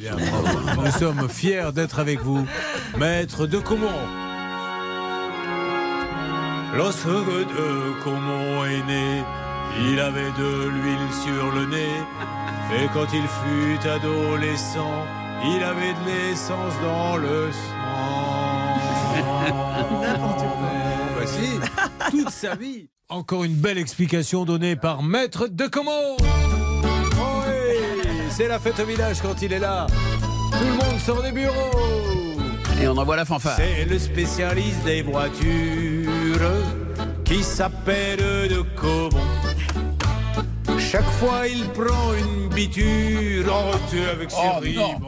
Nous sommes fiers d'être avec vous, maître de Comont. Lorsque de Comont est né, il avait de l'huile sur le nez. Et quand il fut adolescent, il avait de l'essence dans le sang. N'importe quoi. Voici toute sa vie. Encore une belle explication donnée par Maître de Comont. Oh c'est la fête au village quand il est là. Tout le monde sort des bureaux. Et on envoie la fanfare. C'est le spécialiste des voitures qui s'appelle de Comont. Chaque fois il prend une biture en retour avec ses Oh, ribons.